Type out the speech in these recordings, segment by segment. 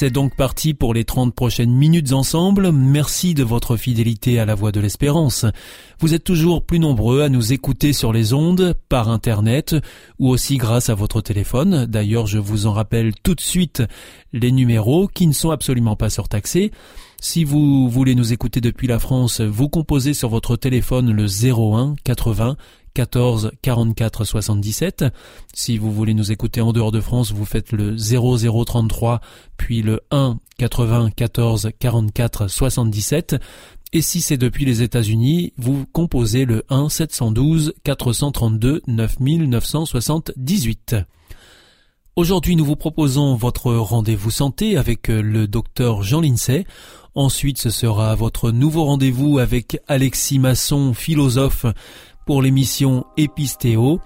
C'est donc parti pour les 30 prochaines minutes ensemble. Merci de votre fidélité à la Voix de l'Espérance. Vous êtes toujours plus nombreux à nous écouter sur les ondes, par Internet, ou aussi grâce à votre téléphone. D'ailleurs, je vous en rappelle tout de suite les numéros qui ne sont absolument pas surtaxés. Si vous voulez nous écouter depuis la France, vous composez sur votre téléphone le 01 80 14 44 77. Si vous voulez nous écouter en dehors de France, vous faites le 0033 puis le 1 80 14 44 77. Et si c'est depuis les États-Unis, vous composez le 1 712 432 9978. Aujourd'hui, nous vous proposons votre rendez-vous santé avec le docteur Jean Lincey. Ensuite, ce sera votre nouveau rendez-vous avec Alexis Masson, philosophe, pour l'émission Épistéo.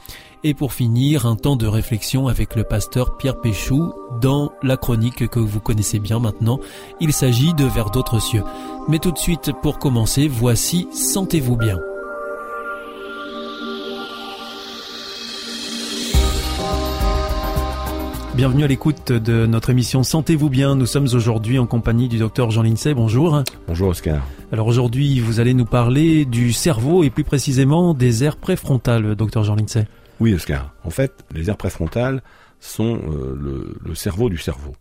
Et pour finir, un temps de réflexion avec le pasteur Pierre Péchou dans la chronique que vous connaissez bien maintenant. Il s'agit de Vers d'autres cieux. Mais tout de suite, pour commencer, voici Sentez-vous bien. Bienvenue à l'écoute de notre émission Sentez-vous bien. Nous sommes aujourd'hui en compagnie du docteur Jean Lincey. Bonjour. Bonjour Oscar. Alors aujourd'hui, vous allez nous parler du cerveau et plus précisément des aires préfrontales, docteur Jean Lincey. Oui Oscar. En fait, les aires préfrontales sont euh, le, cerveau du cerveau.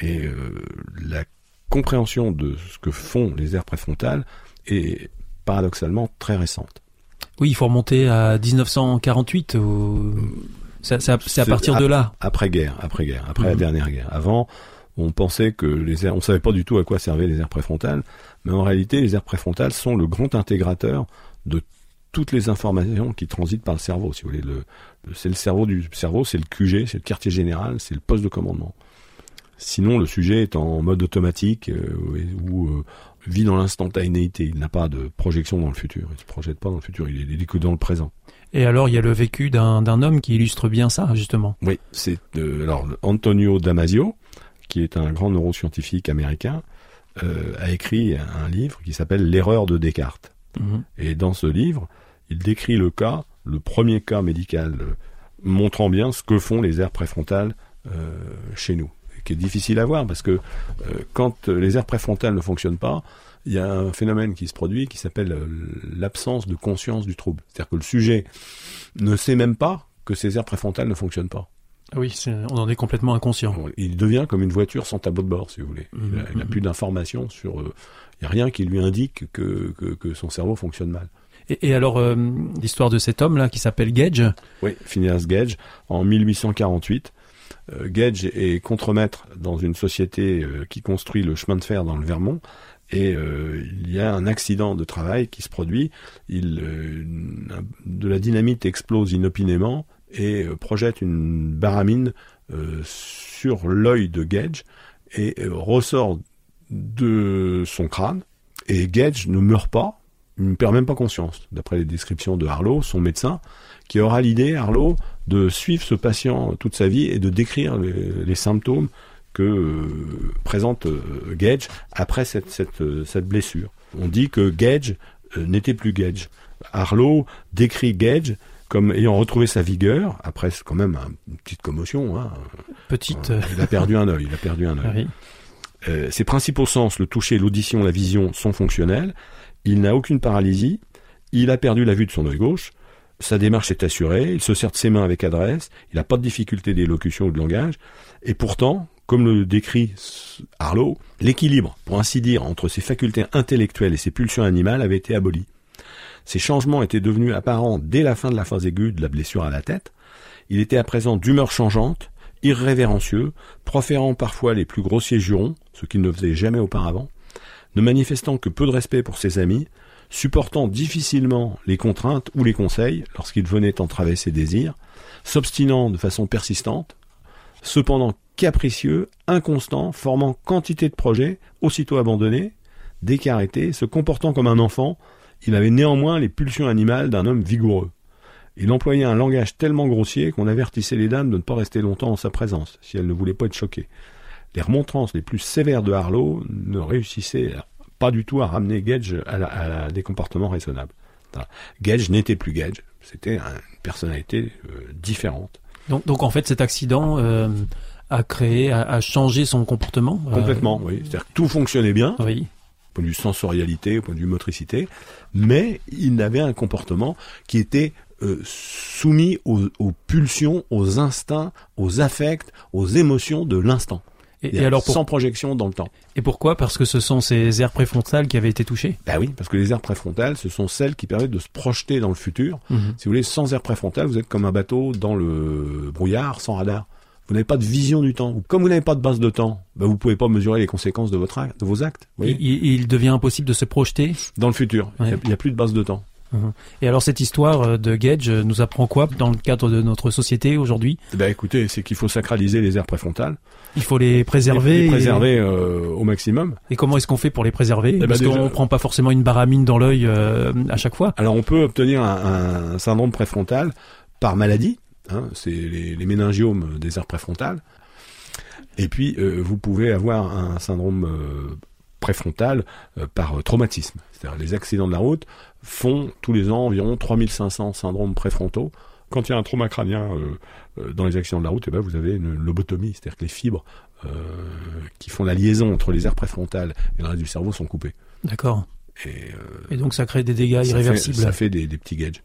Et euh, la compréhension de ce que font les aires préfrontales est paradoxalement très récente. Oui, il faut remonter à 1948. C'est à partir de là. Après guerre, après guerre, après la mhm. dernière guerre. Avant, on pensait que les aires, on savait pas du tout à quoi servaient les aires préfrontales, mais en réalité, les aires préfrontales sont le grand intégrateur de toutes les informations qui transitent par le cerveau. Si vous voulez, le, c'est le cerveau du cerveau, c'est le QG, c'est le quartier général, c'est le poste de commandement. Sinon, le sujet est en mode automatique euh, ou euh, vit dans l'instantanéité. Il n'a pas de projection dans le futur. Il ne se projette pas dans le futur. Il est, que dans le présent. Et alors, il y a le vécu d'un homme qui illustre bien ça, justement. Oui, c'est euh, alors Antonio Damasio, qui est un grand neuroscientifique américain, euh, a écrit un livre qui s'appelle L'erreur de Descartes. Mhm. Et dans ce livre, il décrit le cas, le premier cas médical, euh, montrant bien ce que font les aires préfrontales chez nous, qui est difficile à voir parce que quand les aires préfrontales ne fonctionnent pas, il y a un phénomène qui se produit qui s'appelle euh, l'absence de conscience du trouble. C'est-à-dire que le sujet ne sait même pas que ses aires préfrontales ne fonctionnent pas. Ah oui, on en est complètement inconscient. Il devient comme une voiture sans tableau de bord, si vous voulez. il n'a mmh, plus d'informations sur... Euh, il n'y a rien qui lui indique que, que, son cerveau fonctionne mal. Et, alors, euh, l'histoire de cet homme-là qui s'appelle Gage? Oui, Phineas Gage, en 1848. Gage est contremaître dans une société qui construit le chemin de fer dans le Vermont et euh, il y a un accident de travail qui se produit. Euh, de la dynamite explose inopinément et euh, projette une baramine sur l'œil de Gage et ressort de son crâne. Et Gage ne meurt pas, il ne perd même pas conscience, d'après les descriptions de Harlow, son médecin, qui aura l'idée, Harlow, de suivre ce patient toute sa vie et de décrire les symptômes que euh, présente euh, Gage après cette, cette, euh, cette, blessure. On dit que Gage n'était plus Gage. Harlow décrit Gage comme ayant retrouvé sa vigueur après quand même une petite commotion. Hein. Petite. il a perdu un œil. Il a perdu un œil. ses principaux sens, le toucher, l'audition, la vision, sont fonctionnels. Il n'a aucune paralysie. Il a perdu la vue de son œil gauche. Sa démarche est assurée. Il se sert de ses mains avec adresse. Il n'a pas de difficulté d'élocution ou de langage. Et pourtant, comme le décrit Harlow, l'équilibre, pour ainsi dire, entre ses facultés intellectuelles et ses pulsions animales avait été aboli. Ces changements étaient devenus apparents dès la fin de la phase aiguë de la blessure à la tête. Il était à présent d'humeur changeante, irrévérencieux, proférant parfois les plus grossiers jurons, ce qu'il ne faisait jamais auparavant, ne manifestant que peu de respect pour ses amis, supportant difficilement les contraintes ou les conseils lorsqu'il venait entraver ses désirs, s'obstinant de façon persistante, cependant capricieux, inconstant, formant quantité de projets, aussitôt abandonnés, qu'arrêté, se comportant comme un enfant, il avait néanmoins les pulsions animales d'un homme vigoureux. Il employait un langage tellement grossier qu'on avertissait les dames de ne pas rester longtemps en sa présence, si elles ne voulaient pas être choquées. Les remontrances les plus sévères de Harlow ne réussissaient pas du tout à ramener Gage à, des comportements raisonnables. Gage n'était plus Gage, c'était une personnalité euh, différente. Donc, donc, en fait, cet accident euh, a créé, a, changé son comportement euh, Complètement, oui. C'est-à-dire que tout fonctionnait bien. Oui au point de vue sensorialité, au point de vue motricité, mais il avait un comportement qui était euh, soumis aux, pulsions, aux instincts, aux affects, aux émotions de l'instant. Et, alors sans projection dans le temps. Et pourquoi? Parce que ce sont ces aires préfrontales qui avaient été touchées? Ben oui, parce que les aires préfrontales, ce sont celles qui permettent de se projeter dans le futur. Mhm. Si vous voulez, sans aires préfrontales, vous êtes comme un bateau dans le brouillard, sans radar. Vous n'avez pas de vision du temps. Comme vous n'avez pas de base de temps, ben vous pouvez pas mesurer les conséquences de, votre de vos actes. il, devient impossible de se projeter Dans le futur. Il n'y a, plus de base de temps. Mhm. Et alors cette histoire euh, de Gage euh, nous apprend quoi dans le cadre de notre société aujourd'hui? Eh Ben écoutez, c'est qu'il faut sacraliser les aires préfrontales. Il faut les préserver. Les, préserver euh, au maximum. Et comment est-ce qu'on fait pour les préserver? Eh ben, Parce qu'on ne prend pas forcément une baramine dans l'œil à chaque fois. Alors on peut obtenir un, syndrome préfrontal par maladie. Hein, c'est les, les, méningiomes des aires préfrontales. Et puis vous pouvez avoir un syndrome préfrontal par traumatisme. C'est-à-dire les accidents de la route font tous les ans environ 3500 syndromes préfrontaux. Quand il y a un trauma crânien euh, euh, dans les accidents de la route, eh ben, vous avez une lobotomie, c'est-à-dire que les fibres euh, qui font la liaison entre les aires préfrontales et le reste du cerveau sont coupées. D'accord. Et, donc ça crée des dégâts irréversibles. ça fait des, petits gages.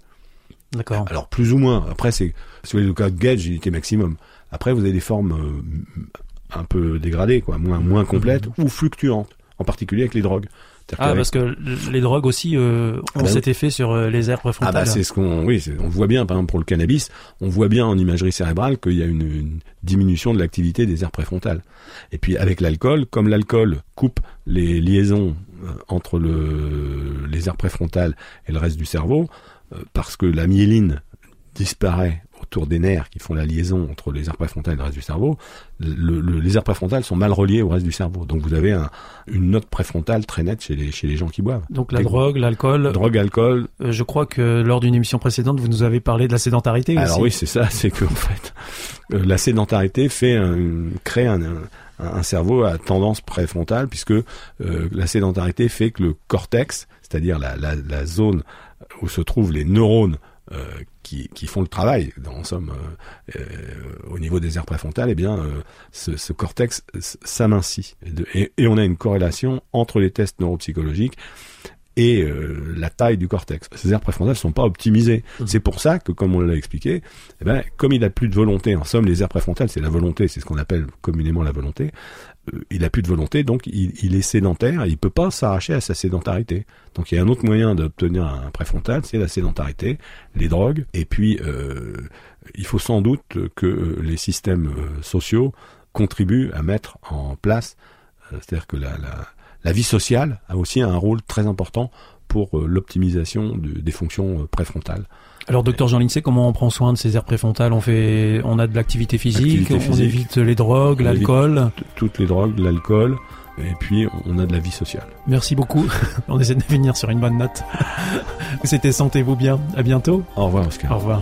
D'accord. Alors plus ou moins. Après, c'est sur les cas de gauge, unité maximum. Après, vous avez des formes un peu dégradées, quoi, moins moins complètes mhm. ou fluctuantes, en particulier avec les drogues. Ah, parce que les drogues aussi euh, ont ah bah cet effet sur euh, les aires préfrontales. Ah bah c'est ce qu'on, oui, on voit bien, par exemple pour le cannabis, on voit bien en imagerie cérébrale qu'il y a une, diminution de l'activité des aires préfrontales. Et puis avec l'alcool, comme l'alcool coupe les liaisons euh, entre le, les aires préfrontales et le reste du cerveau, parce que la myéline disparaît autour des nerfs qui font la liaison entre les aires préfrontales et le reste du cerveau, les aires préfrontales sont mal reliées au reste du cerveau. Donc vous avez une note préfrontale très nette chez les, chez les gens qui boivent. Donc la drogue, l'alcool. Drogue, alcool. Euh, je crois que lors d'une émission précédente, vous nous avez parlé de la sédentarité aussi. Alors oui, c'est ça, c'est que en fait, euh, la sédentarité fait crée un, un, cerveau à tendance préfrontale puisque euh, la sédentarité fait que le cortex, c'est-à-dire la, la, la zone où se trouvent les neurones euh, qui, qui, font le travail, en somme, euh, euh, au niveau des aires préfrontales, eh bien, ce, cortex s'amincit. Et, on a une corrélation entre les tests neuropsychologiques et la taille du cortex. Ces aires préfrontales sont pas optimisées. Mmh. C'est pour ça que, comme on l'a expliqué, eh ben, comme il a plus de volonté, en somme, les aires préfrontales, c'est la volonté, c'est ce qu'on appelle communément la volonté, euh, il a plus de volonté, donc il, est sédentaire, et il peut pas s'arracher à sa sédentarité. Donc il y a un autre moyen d'obtenir un préfrontal, c'est la sédentarité, les drogues, et puis euh, il faut sans doute que les systèmes euh, sociaux contribuent à mettre en place, c'est-à-dire que la, la, la, vie sociale a aussi un rôle très important pour l'optimisation des fonctions préfrontales. Alors, docteur Jean Lincey, comment on prend soin de ces aires préfrontales? On fait, on a de l'activité physique, on évite les drogues, l'alcool. Toutes les drogues, l'alcool, et puis on a de la vie sociale. Merci beaucoup. on essaie de venir sur une bonne note. C'était sentez-vous bien. À bientôt. Au revoir, Oscar. Au revoir.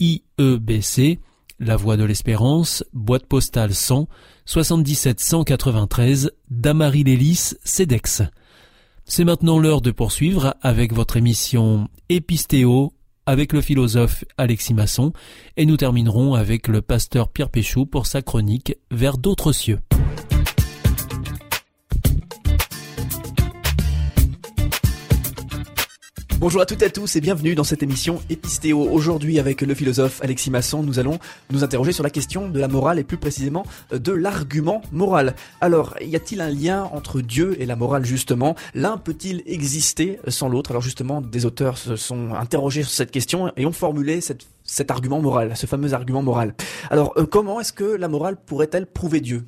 IEBC, La Voie de l'Espérance, boîte postale 100 77 193 Damary Lélis, CEDEX. C'est maintenant l'heure de poursuivre avec votre émission Épistéo avec le philosophe Alexis Masson et nous terminerons avec le pasteur Pierre Péchou pour sa chronique Vers d'autres cieux. Bonjour à toutes et à tous et bienvenue dans cette émission Épistéo. Aujourd'hui avec le philosophe Alexis Masson, nous allons nous interroger sur la question de la morale et plus précisément de l'argument moral. Alors, y a-t-il un lien entre Dieu et la morale justement? L'un peut-il exister sans l'autre? Alors justement, des auteurs se sont interrogés sur cette question et ont formulé cet argument moral, ce fameux argument moral. Alors, euh, comment est-ce que la morale pourrait-elle prouver Dieu?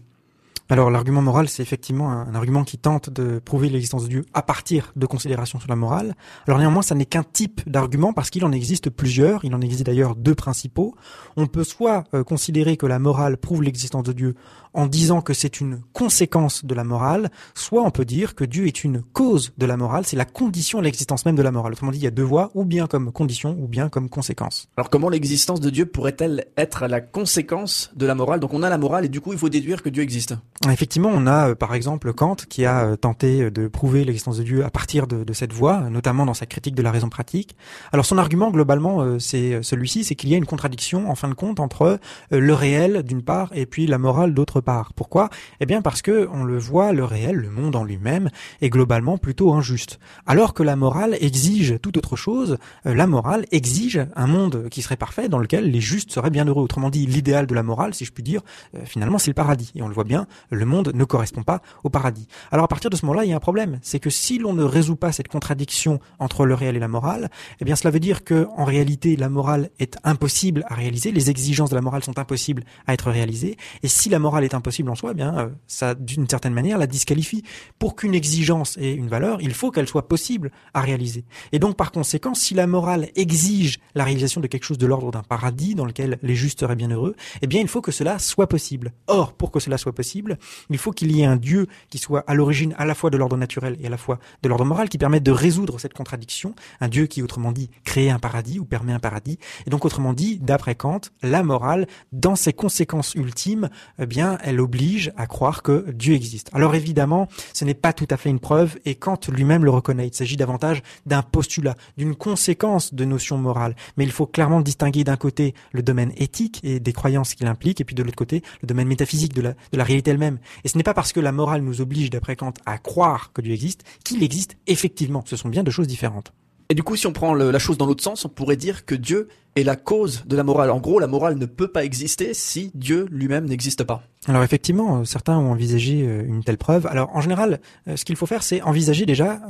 Alors l'argument moral, c'est effectivement un, argument qui tente de prouver l'existence de Dieu à partir de considérations sur la morale. Alors néanmoins, ça n'est qu'un type d'argument parce qu'il en existe plusieurs. Il en existe d'ailleurs deux principaux. On peut soit euh, considérer que la morale prouve l'existence de Dieu en disant que c'est une conséquence de la morale, soit on peut dire que Dieu est une cause de la morale, c'est la condition de l'existence même de la morale. Autrement dit, il y a deux voies, ou bien comme condition, ou bien comme conséquence. Alors comment l'existence de Dieu pourrait-elle être la conséquence de la morale? Donc on a la morale et du coup il faut déduire que Dieu existe. Effectivement, on a euh, par exemple Kant qui a euh, tenté de prouver l'existence de Dieu à partir de, cette voie, notamment dans sa critique de la raison pratique. Alors son argument globalement, euh, c'est celui-ci, c'est qu'il y a une contradiction en fin de compte entre le réel d'une part et puis la morale d'autre part. Pourquoi? Eh bien parce que on le voit, le réel, le monde en lui-même est globalement plutôt injuste. Alors que la morale exige tout autre chose, euh, la morale exige un monde qui serait parfait dans lequel les justes seraient bien heureux. Autrement dit, l'idéal de la morale, si je puis dire, euh, finalement c'est le paradis. Et on le voit bien, le monde ne correspond pas au paradis. Alors à partir de ce moment-là, il y a un problème, c'est que si l'on ne résout pas cette contradiction entre le réel et la morale, eh bien cela veut dire que en réalité la morale est impossible à réaliser, les exigences de la morale sont impossibles à être réalisées, et si la morale est impossible en soi, eh bien, euh, ça, d'une certaine manière, la disqualifie. Pour qu'une exigence ait une valeur, il faut qu'elle soit possible à réaliser. Et donc, par conséquent, si la morale exige la réalisation de quelque chose de l'ordre d'un paradis dans lequel les justes seraient bien heureux, eh bien, il faut que cela soit possible. Or, pour que cela soit possible, il faut qu'il y ait un Dieu qui soit à l'origine à la fois de l'ordre naturel et à la fois de l'ordre moral, qui permette de résoudre cette contradiction. Un Dieu qui, autrement dit, crée un paradis ou permet un paradis. Et donc, autrement dit, d'après Kant, la morale, dans ses conséquences ultimes, eh bien, elle oblige à croire que Dieu existe. Alors évidemment, ce n'est pas tout à fait une preuve et Kant lui-même le reconnaît. Il s'agit davantage d'un postulat, d'une conséquence de notions morales. Mais il faut clairement distinguer d'un côté le domaine éthique et des croyances qu'il implique et puis de l'autre côté le domaine métaphysique de la, réalité elle-même. Et ce n'est pas parce que la morale nous oblige, d'après Kant, à croire que Dieu existe qu'il existe effectivement. Ce sont bien deux choses différentes. Et du coup, si on prend la chose dans l'autre sens, on pourrait dire que Dieu est la cause de la morale. En gros, la morale ne peut pas exister si Dieu lui-même n'existe pas. Alors effectivement, euh, certains ont envisagé euh, une telle preuve. Alors en général, euh, ce qu'il faut faire, c'est envisager déjà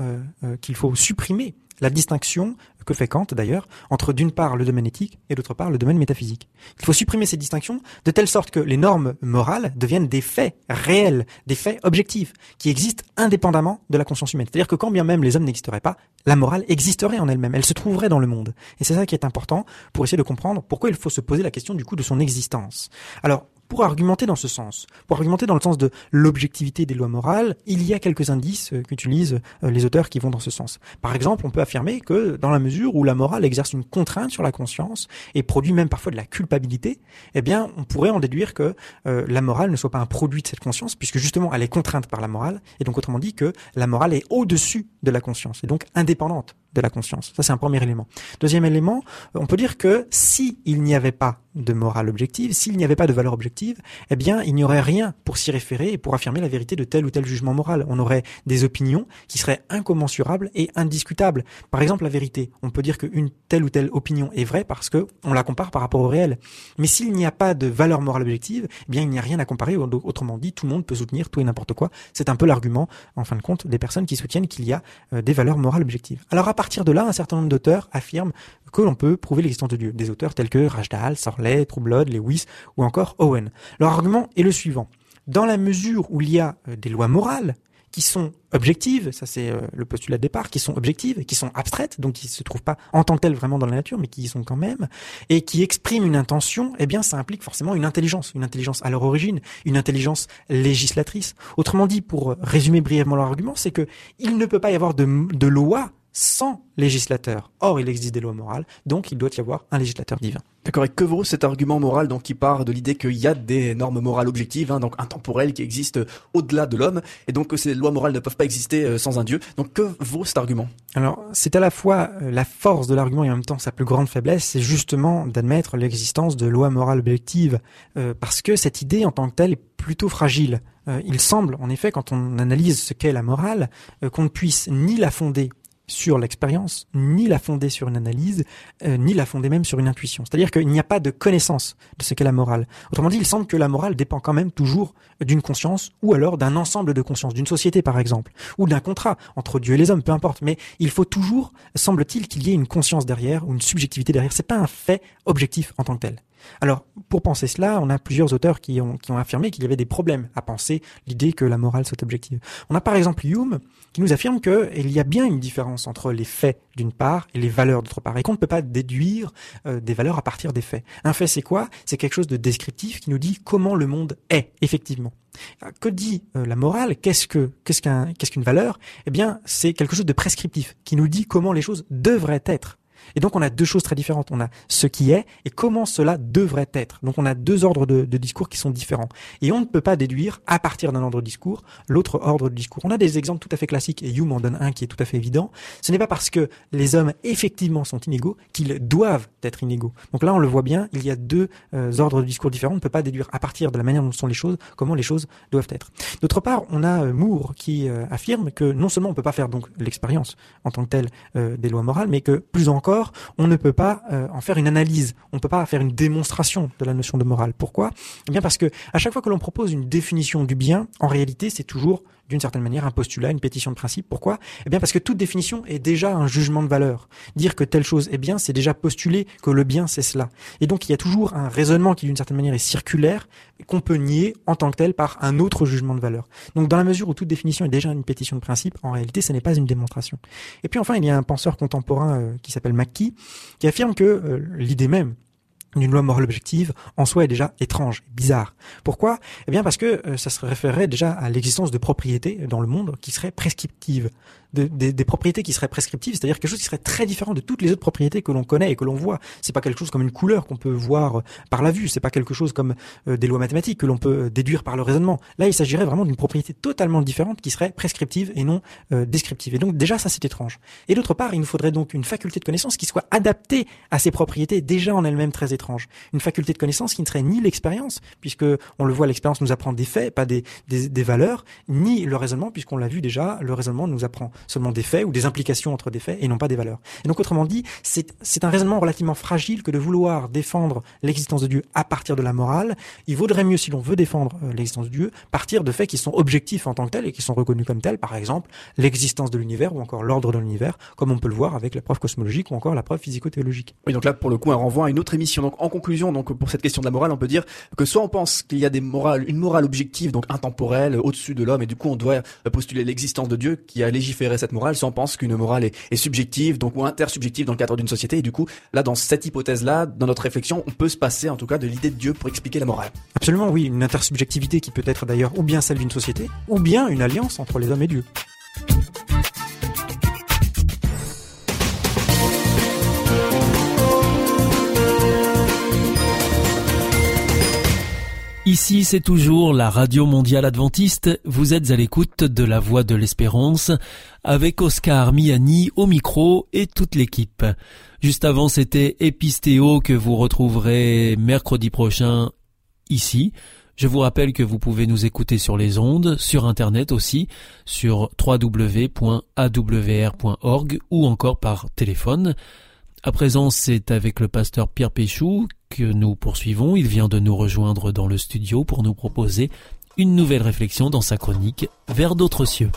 qu'il faut supprimer la distinction que fait Kant d'ailleurs entre d'une part le domaine éthique et d'autre part le domaine métaphysique. Il faut supprimer ces distinctions de telle sorte que les normes morales deviennent des faits réels, des faits objectifs, qui existent indépendamment de la conscience humaine. C'est-à-dire que quand bien même les hommes n'existeraient pas, la morale existerait en elle-même, elle se trouverait dans le monde. Et c'est ça qui est important pour essayer de comprendre pourquoi il faut se poser la question du coup de son existence. Alors, pour argumenter dans ce sens, pour argumenter dans le sens de l'objectivité des lois morales, il y a quelques indices euh, qu'utilisent euh, les auteurs qui vont dans ce sens. Par exemple, on peut affirmer que dans la mesure où la morale exerce une contrainte sur la conscience et produit même parfois de la culpabilité, eh bien, on pourrait en déduire que euh, la morale ne soit pas un produit de cette conscience, puisque justement elle est contrainte par la morale, et donc autrement dit que la morale est au-dessus de la conscience, et donc indépendante de la conscience. Ça, c'est un premier élément. Deuxième élément, on peut dire que si n'y avait pas de morale objective, s'il n'y avait pas de valeur objective, eh bien, il n'y aurait rien pour s'y référer et pour affirmer la vérité de tel ou tel jugement moral. On aurait des opinions qui seraient incommensurables et indiscutables. Par exemple, la vérité. On peut dire qu'une telle ou telle opinion est vraie parce que on la compare par rapport au réel. Mais s'il n'y a pas de valeur morale objective, eh bien, il n'y a rien à comparer. Autrement dit, tout le monde peut soutenir tout et n'importe quoi. C'est un peu l'argument, en fin de compte, des personnes qui soutiennent qu'il y a euh, des valeurs morales objectives. Alors, à partir de là, un certain nombre d'auteurs affirment que l'on peut prouver l'existence de Dieu. Des auteurs tels que Rajdal, Sorley, Troublod, Lewis ou encore Owen. Leur argument est le suivant. Dans la mesure où il y a euh, des lois morales qui sont objectives, ça c'est euh, le postulat de départ, qui sont objectives, qui sont abstraites, donc qui se trouvent pas en tant que telles vraiment dans la nature, mais qui y sont quand même, et qui expriment une intention, eh bien ça implique forcément une intelligence, une intelligence à leur origine, une intelligence législatrice. Autrement dit, pour résumer brièvement leur argument, c'est que il ne peut pas y avoir de, de loi sans législateur. Or, il existe des lois morales, donc il doit y avoir un législateur divin. D'accord, et que vaut cet argument moral donc qui part de l'idée qu'il y a des normes morales objectives, hein, donc intemporelles, qui existent au-delà de l'homme, et donc que ces lois morales ne peuvent pas exister euh, sans un Dieu? Donc que vaut cet argument? Alors, c'est à la fois euh, la force de l'argument et en même temps sa plus grande faiblesse, c'est justement d'admettre l'existence de lois morales objectives, euh, parce que cette idée en tant que telle est plutôt fragile. il semble, en effet, quand on analyse ce qu'est la morale, qu'on ne puisse ni la fonder sur l'expérience, ni la fonder sur une analyse, euh, ni la fonder même sur une intuition. C'est-à-dire qu'il n'y a pas de connaissance de ce qu'est la morale. Autrement dit, il semble que la morale dépend quand même toujours d'une conscience, ou alors d'un ensemble de consciences, d'une société par exemple, ou d'un contrat entre Dieu et les hommes, peu importe. Mais il faut toujours, semble-t-il, qu'il y ait une conscience derrière, ou une subjectivité derrière. C'est pas un fait objectif en tant que tel. Alors, pour penser cela, on a plusieurs auteurs qui ont, affirmé qu'il y avait des problèmes à penser l'idée que la morale soit objective. On a par exemple Hume qui nous affirme qu'il y a bien une différence entre les faits d'une part et les valeurs d'autre part, et qu'on ne peut pas déduire euh, des valeurs à partir des faits. Un fait, c'est quoi? C'est quelque chose de descriptif qui nous dit comment le monde est, effectivement. Euh, que dit euh, la morale? Qu'est-ce qu'une valeur? Eh bien, c'est quelque chose de prescriptif qui nous dit comment les choses devraient être. Et donc on a deux choses très différentes. On a ce qui est et comment cela devrait être. Donc on a deux ordres de, discours qui sont différents. Et on ne peut pas déduire à partir d'un ordre de discours l'autre ordre de discours. On a des exemples tout à fait classiques et Hume en donne un qui est tout à fait évident. Ce n'est pas parce que les hommes effectivement sont inégaux qu'ils doivent être inégaux. Donc là on le voit bien, il y a deux euh, ordres de discours différents. On ne peut pas déduire à partir de la manière dont sont les choses comment les choses doivent être. D'autre part, on a euh, Moore qui euh, affirme que non seulement on ne peut pas faire donc l'expérience en tant que telle des lois morales, mais que plus encore on ne peut pas euh, en faire une analyse, on ne peut pas faire une démonstration de la notion de morale. Pourquoi? Eh bien parce que à chaque fois que l'on propose une définition du bien, en réalité, c'est toujours d'une certaine manière un postulat, une pétition de principe. Pourquoi? Eh bien parce que toute définition est déjà un jugement de valeur. Dire que telle chose est bien, c'est déjà postuler que le bien c'est cela. Et donc il y a toujours un raisonnement qui d'une certaine manière est circulaire, qu'on peut nier en tant que tel par un autre jugement de valeur. Donc dans la mesure où toute définition est déjà une pétition de principe, en réalité ce n'est pas une démonstration. Et puis enfin il y a un penseur contemporain euh, qui s'appelle Mackie, qui affirme que euh, l'idée même d'une loi morale objective en soi est déjà étrange, bizarre. Pourquoi? Eh bien parce que euh, ça se référerait déjà à l'existence de propriétés dans le monde qui seraient prescriptives des propriétés qui seraient prescriptives, c'est-à-dire quelque chose qui serait très différent de toutes les autres propriétés que l'on connaît et que l'on voit. C'est pas quelque chose comme une couleur qu'on peut voir par la vue, c'est pas quelque chose comme euh, des lois mathématiques que l'on peut euh, déduire par le raisonnement. Là, il s'agirait vraiment d'une propriété totalement différente qui serait prescriptive et non euh, descriptive. Et donc déjà, ça c'est étrange. Et d'autre part, il nous faudrait donc une faculté de connaissance qui soit adaptée à ces propriétés déjà en elles-mêmes très étranges. Une faculté de connaissance qui ne serait ni l'expérience, puisque on le voit, l'expérience nous apprend des faits, pas des, des, des valeurs, ni le raisonnement, puisqu'on l'a vu déjà, le raisonnement nous apprend seulement des faits ou des implications entre des faits et non pas des valeurs. Et donc autrement dit, c'est un raisonnement relativement fragile que de vouloir défendre l'existence de Dieu à partir de la morale. Il vaudrait mieux, si l'on veut défendre euh, l'existence de Dieu, partir de faits qui sont objectifs en tant que tels et qui sont reconnus comme tels, par exemple l'existence de l'univers ou encore l'ordre de l'univers, comme on peut le voir avec la preuve cosmologique ou encore la preuve physico-théologique. Oui, donc là pour le coup un renvoi à une autre émission. Donc en conclusion, donc pour cette question de la morale, on peut dire que soit on pense qu'il y a des morales, une morale objective, donc intemporelle, au-dessus de l'homme, et du coup on doit postuler l'existence de Dieu qui a légiféré cette morale, soit on pense qu'une morale est, subjective, donc ou intersubjective dans le cadre d'une société. Et du coup, là, dans cette hypothèse-là, dans notre réflexion, on peut se passer en tout cas de l'idée de Dieu pour expliquer la morale. Absolument, oui, une intersubjectivité qui peut être d'ailleurs ou bien celle d'une société, ou bien une alliance entre les hommes et Dieu. Ici, c'est toujours la Radio Mondiale Adventiste. Vous êtes à l'écoute de la Voix de l'Espérance avec Oscar Miani au micro et toute l'équipe. Juste avant, c'était Epistéo que vous retrouverez mercredi prochain ici. Je vous rappelle que vous pouvez nous écouter sur les ondes, sur Internet aussi, sur www.awr.org ou encore par téléphone. À présent, c'est avec le pasteur Pierre Péchou que nous poursuivons. Il vient de nous rejoindre dans le studio pour nous proposer une nouvelle réflexion dans sa chronique Vers d'autres cieux.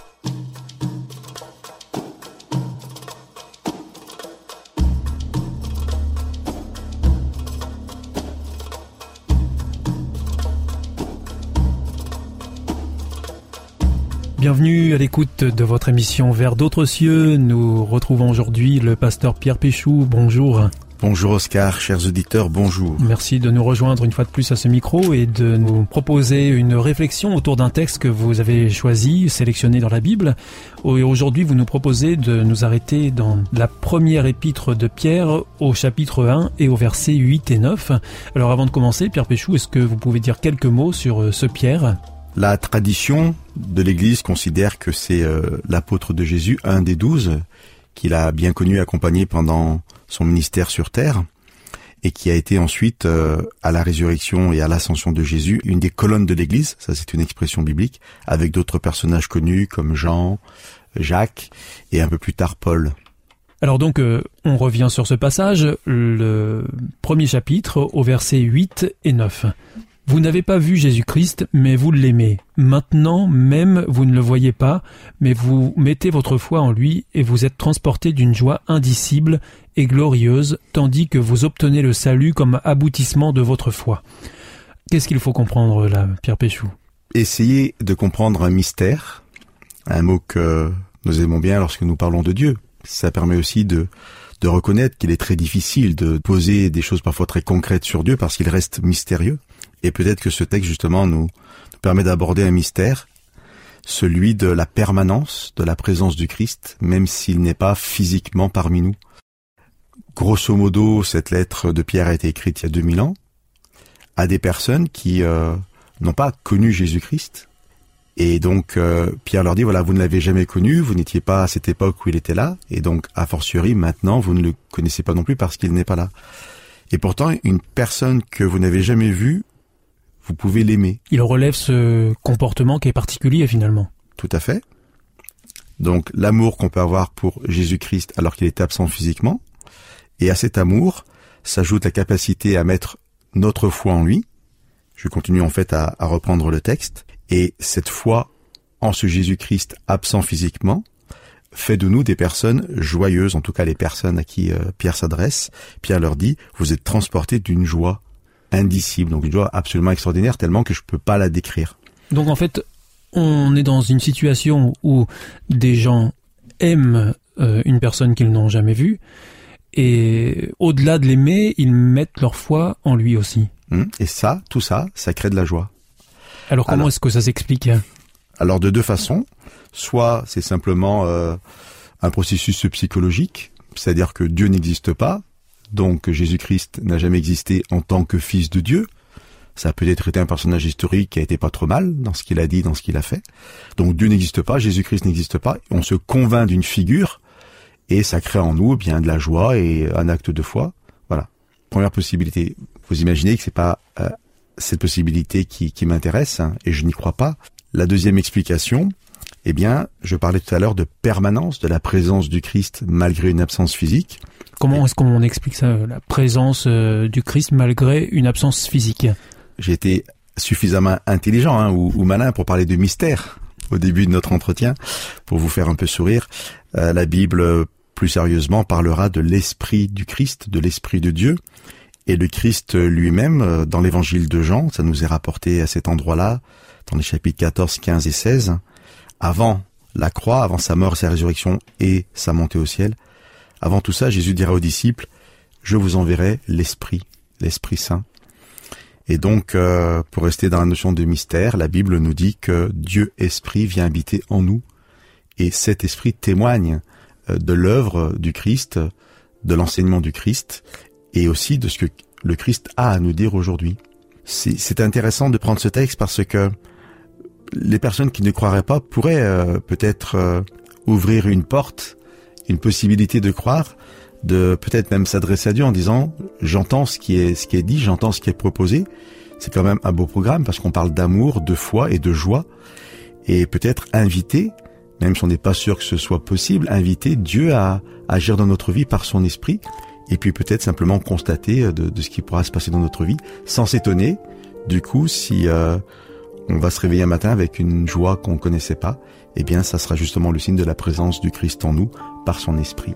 Bienvenue à l'écoute de votre émission Vers d'autres cieux. Nous retrouvons aujourd'hui le pasteur Pierre Péchou. Bonjour. Bonjour Oscar, chers auditeurs, bonjour. Merci de nous rejoindre une fois de plus à ce micro et de nous proposer une réflexion autour d'un texte que vous avez choisi, sélectionné dans la Bible. Et aujourd'hui, vous nous proposez de nous arrêter dans la première épître de Pierre au chapitre 1 et au verset 8 et 9. Alors avant de commencer, Pierre Péchou, est-ce que vous pouvez dire quelques mots sur euh, ce Pierre? La tradition de l'Église considère que c'est euh, l'apôtre de Jésus, un des douze, qu'il a bien connu, accompagné pendant son ministère sur terre, et qui a été ensuite, euh, à la résurrection et à l'ascension de Jésus, une des colonnes de l'Église, ça c'est une expression biblique, avec d'autres personnages connus comme Jean, Jacques, et un peu plus tard Paul. Alors donc, euh, on revient sur ce passage, le premier chapitre, au verset 8 et 9. Vous n'avez pas vu Jésus-Christ, mais vous l'aimez. Maintenant même, vous ne le voyez pas, mais vous mettez votre foi en lui et vous êtes transporté d'une joie indicible et glorieuse, tandis que vous obtenez le salut comme aboutissement de votre foi. Qu'est-ce qu'il faut comprendre là, Pierre Péchou? Essayez de comprendre un mystère, un mot que nous aimons bien lorsque nous parlons de Dieu. Ça permet aussi de, de reconnaître qu'il est très difficile de poser des choses parfois très concrètes sur Dieu parce qu'il reste mystérieux. Et peut-être que ce texte justement nous, permet d'aborder un mystère, celui de la permanence de la présence du Christ, même s'il n'est pas physiquement parmi nous. Grosso modo, cette lettre de Pierre a été écrite il y a 2000 ans à des personnes qui euh, n'ont pas connu Jésus-Christ. Et donc euh, Pierre leur dit, voilà, vous ne l'avez jamais connu, vous n'étiez pas à cette époque où il était là, et donc a fortiori maintenant vous ne le connaissez pas non plus parce qu'il n'est pas là. Et pourtant, une personne que vous n'avez jamais vue vous pouvez l'aimer. Il relève ce comportement qui est particulier finalement. Tout à fait. Donc l'amour qu'on peut avoir pour Jésus-Christ alors qu'il est absent physiquement, et à cet amour s'ajoute la capacité à mettre notre foi en lui. Je continue en fait à, à reprendre le texte. Et cette foi en ce Jésus-Christ absent physiquement fait de nous des personnes joyeuses, en tout cas les personnes à qui euh, Pierre s'adresse. Pierre leur dit, vous êtes transportés d'une joie indicible, donc une joie absolument extraordinaire, tellement que je peux pas la décrire. Donc en fait, on est dans une situation où des gens aiment euh, une personne qu'ils n'ont jamais vue, et au-delà de l'aimer, ils mettent leur foi en lui aussi. Hum, et ça, tout ça, ça crée de la joie. Alors comment est-ce que ça s'explique Alors de deux façons. Soit c'est simplement euh, un processus psychologique, c'est-à-dire que Dieu n'existe pas, donc Jésus-Christ n'a jamais existé en tant que fils de Dieu. Ça a peut-être été un personnage historique qui a été pas trop mal dans ce qu'il a dit, dans ce qu'il a fait. Donc Dieu n'existe pas, Jésus-Christ n'existe pas. On se convainc d'une figure et ça crée en nous bien de la joie et un acte de foi. Voilà. Première possibilité. Vous imaginez que c'est pas euh, cette possibilité qui, qui m'intéresse hein, et je n'y crois pas. La deuxième explication, eh bien, je parlais tout à l'heure de permanence de la présence du Christ malgré une absence physique. Comment est-ce qu'on explique ça, la présence euh, du Christ malgré une absence physique J'ai été suffisamment intelligent hein, ou, ou, malin pour parler de mystère au début de notre entretien, pour vous faire un peu sourire. Euh, la Bible, plus sérieusement, parlera de l'esprit du Christ, de l'esprit de Dieu. Et le Christ lui-même, euh, dans l'évangile de Jean, ça nous est rapporté à cet endroit-là, dans les chapitres 14, 15 et 16, avant la croix, avant sa mort, sa résurrection et sa montée au ciel, avant tout ça, Jésus dira aux disciples, je vous enverrai l'Esprit, l'Esprit Saint. Et donc, euh, pour rester dans la notion de mystère, la Bible nous dit que Dieu Esprit vient habiter en nous. Et cet Esprit témoigne euh, de l'œuvre du Christ, de l'enseignement du Christ, et aussi de ce que le Christ a à nous dire aujourd'hui. C'est intéressant de prendre ce texte parce que les personnes qui ne croiraient pas pourraient euh, peut-être ouvrir une porte une possibilité de croire, de peut-être même s'adresser à Dieu en disant j'entends ce qui est ce qui est dit, j'entends ce qui est proposé. C'est quand même un beau programme parce qu'on parle d'amour, de foi et de joie. Et peut-être inviter, même si on n'est pas sûr que ce soit possible, inviter Dieu à, agir dans notre vie par son esprit. Et puis peut-être simplement constater de, de, ce qui pourra se passer dans notre vie sans s'étonner. Du coup si euh, on va se réveiller un matin avec une joie qu'on ne connaissait pas, eh bien ça sera justement le signe de la présence du Christ en nous par son esprit.